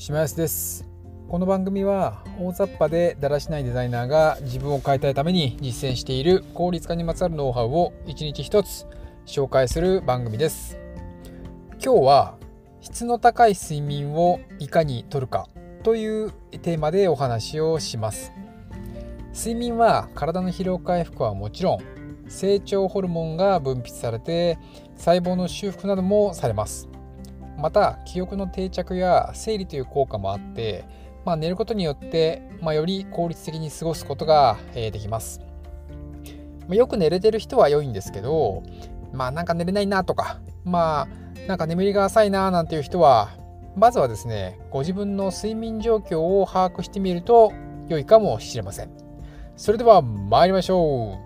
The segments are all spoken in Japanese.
島安です。この番組は大雑把でだらしないデザイナーが自分を変えたいために実践している効率化にまつわるノウハウを一日一つ紹介する番組です。今日は質の高い睡眠をいかにとるかというテーマでお話をします。睡眠は体の疲労回復はもちろん成長ホルモンが分泌されて細胞の修復などもされます。また記憶の定着や整理という効果もあって、まあ、寝ることによって、まあ、より効率的に過ごすことが、えできます、まあ、よく寝れてる人は良いんですけどまあなんか寝れないなとかまあなんか眠りが浅いななんていう人はまずはですねご自分の睡眠状況を把握してみると良いかもしれません。それでは参りましょ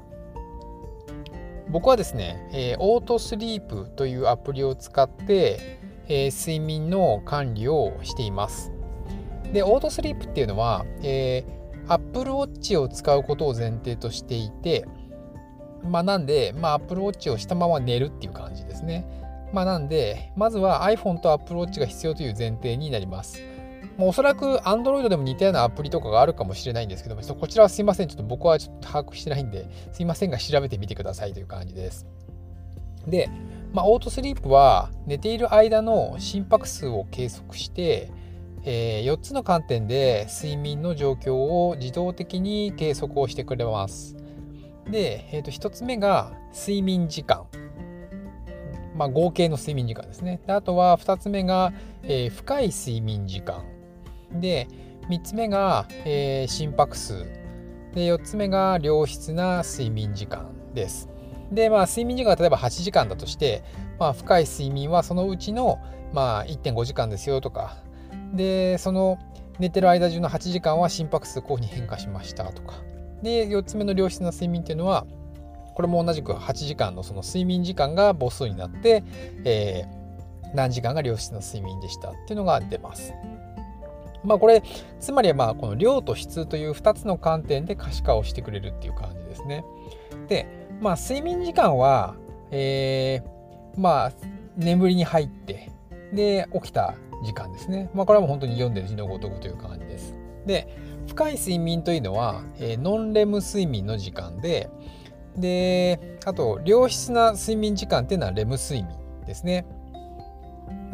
う。僕はですね、えー、オートスリープというアプリを使ってえー、睡眠の管理をしています。で、オートスリープっていうのは、えー、Apple Watch を使うことを前提としていて、まあ、なんで、まあ、Apple Watch をしたまま寝るっていう感じですね。まあ、なんで、まずは iPhone と Apple Watch が必要という前提になります。もうおそらく Android でも似たようなアプリとかがあるかもしれないんですけども、こちらはすいません。ちょっと僕はちょっと把握してないんで、すいませんが調べてみてくださいという感じです。で、まあ、オートスリープは寝ている間の心拍数を計測して、えー、4つの観点で睡眠の状況を自動的に計測をしてくれます。で、えー、と1つ目が睡眠時間。まあ、合計の睡眠時間ですね。であとは2つ目が、えー、深い睡眠時間。で、3つ目が、えー、心拍数。で、4つ目が良質な睡眠時間です。で、まあ、睡眠時間が例えば8時間だとして、まあ、深い睡眠はそのうちの、まあ、1.5時間ですよとか、で、その寝てる間中の8時間は心拍数こうに変化しましたとか。で、4つ目の良質な睡眠っていうのは、これも同じく8時間のその睡眠時間が母数になって、えー、何時間が良質な睡眠でしたっていうのが出ます。まあこれ、つまりまあこの量と質という2つの観点で可視化をしてくれるっていう感じですね。で、まあ、睡眠時間は、えー、まあ、眠りに入って、で、起きた時間ですね。まあ、これはもう本当に読んでる字のごとくという感じです。で、深い睡眠というのは、えー、ノンレム睡眠の時間で、で、あと、良質な睡眠時間っていうのはレム睡眠ですね。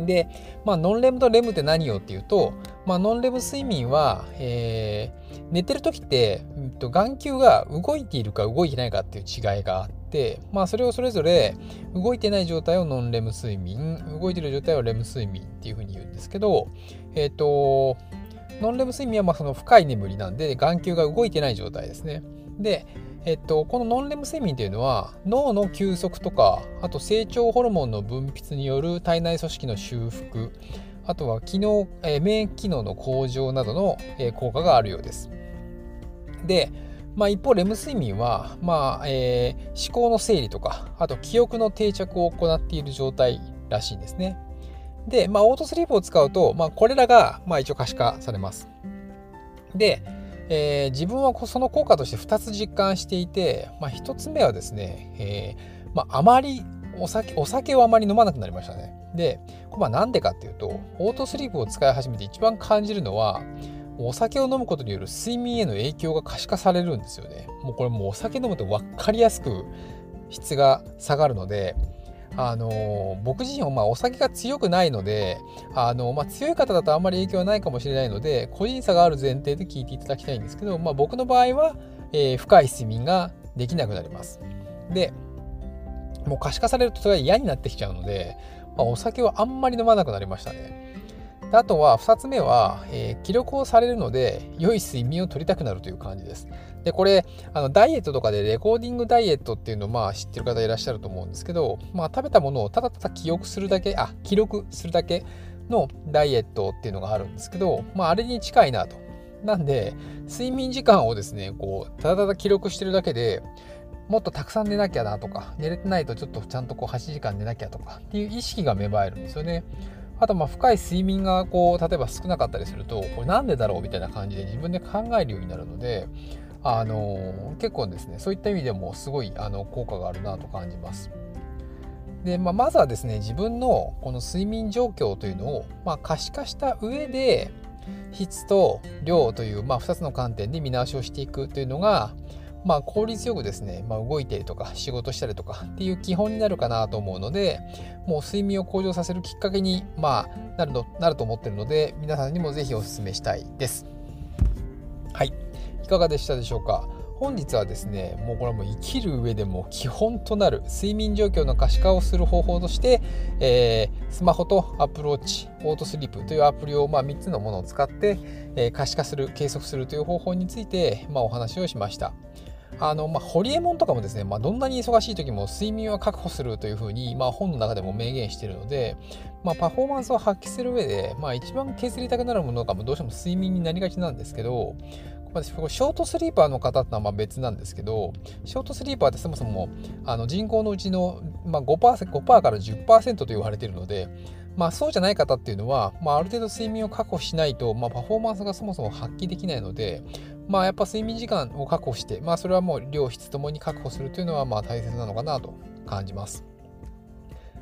で、まあ、ノンレムとレムって何よっていうと、まあ、ノンレム睡眠は、えー、寝てる時って、うん、と眼球が動いているか動いてないかっていう違いがあって、まあ、それをそれぞれ動いてない状態をノンレム睡眠動いてる状態をレム睡眠っていうふうに言うんですけど、えっ、ー、とノンレム睡眠はまあその深い眠りなんで眼球が動いてない状態ですね。で、えっと、このノンレム睡眠というのは脳の休息とかあと成長ホルモンの分泌による体内組織の修復あとは機能、え、免疫機能の向上などの、え、効果があるようです。で、まあ、一方レム睡眠は、まあえー、思考の整理とかあと記憶の定着を行っている状態らしいんですね。で、まあ、オートスリープを使うと、まあ、これらが、まあ、一応可視化されます。で、えー、自分はその効果として2つ実感していて、まあ、1つ目はですね、えーまあ、あまりお酒お酒をあまり飲まなくなりましたね。で、これなんでかっていうと、オートスリープを使い始めて一番感じるのは、お酒を飲むことによる睡眠への影響が可視化されるんですよね。もうこれもうお酒飲むと分かりやすく質が下がるので、あの僕自身はまあお酒が強くないので、あのまあ、強い方だとあんまり影響はないかもしれないので個人差がある前提で聞いていただきたいんですけど、まあ、僕の場合は、えー、深い睡眠ができなくなります。でもう可視化されるとそれが嫌になってきちゃうので、まあ、お酒はあんまり飲まなくなりましたね。であとは2つ目は、えー、記録をされるので良い睡眠を取りたくなるという感じです。でこれあのダイエットとかでレコーディングダイエットっていうのをまあ知ってる方いらっしゃると思うんですけど、まあ、食べたものをただただ記憶するだけあ記録するだけのダイエットっていうのがあるんですけど、まあ、あれに近いなと。なんで睡眠時間をですねこうただただ記録してるだけでもっとたくさん寝なきゃなとか寝れてないとちょっとちゃんとこう8時間寝なきゃとかっていう意識が芽生えるんですよね。あとまあ深い睡眠がこう例えば少なかったりするとこれなんでだろうみたいな感じで自分で考えるようになるのであの結構ですねそういった意味でもすごいあの効果があるなと感じます。でまあ、まずはですね自分のこの睡眠状況というのを、まあ、可視化した上で、質と量という、まあ、2つの観点で見直しをしていくというのが、まあ、効率よくですね、まあ、動いてるとか仕事したりとかっていう基本になるかなと思うのでもう睡眠を向上させるきっかけに、まあ、なるのなると思ってるので皆さんにもぜひお勧めしたいです。はいいかがでしたでしょうか？本日はですねもうこれはもう生きる上でも基本となる睡眠状況の可視化をする方法として、えー、スマホと Apple Watch、AutoSleep というアプリを、まあ、3つのものを使って、えー、可視化する計測するという方法について、まあ、お話をしました。あのまあ、ホリエモンとかもですね、まあ、どんなに忙しい時も睡眠は確保するというふうに、まあ、本の中でも明言しているので、まあ、パフォーマンスを発揮する上で、まあ、一番削りたくなるものがどうしても睡眠になりがちなんですけど、まあ、ショートスリーパーの方ってのはまあ別なんですけど、ショートスリーパーってそもそもあの人口のうちのまあ 5%, 5から10%と言われているので、まあ、そうじゃない方っていうのは、まあ、ある程度睡眠を確保しないと、まあ、パフォーマンスがそもそも発揮できないので、まあ、やっぱ睡眠時間を確保して、まあ、それはもう量質ともに確保するというのはまあ大切なのかなと感じます。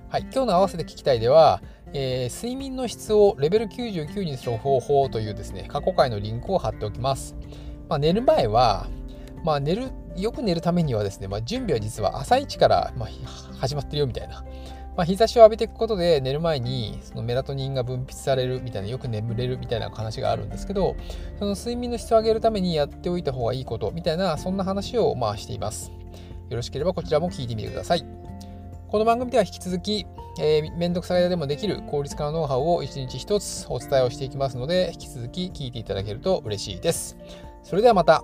はい、今日の合わせて聞きたいでは、えー、睡眠の質をレベル99にする方法というですね、過去回のリンクを貼っておきます。まあ、寝る前は、まあ、寝る、よく寝るためにはですね、まあ、準備は実は朝一から、ま始まってるよみたいな。まあ、日差しを浴びていくことで寝る前にそのメラトニンが分泌されるみたいなよく眠れるみたいな話があるんですけどその睡眠の質を上げるためにやっておいた方がいいことみたいなそんな話をまあしています。よろしければこちらも聞いてみてください。この番組では引き続き、えー、めんどくさい間でもできる効率化のノウハウを一日一つお伝えをしていきますので引き続き聞いていただけると嬉しいです。それではまた。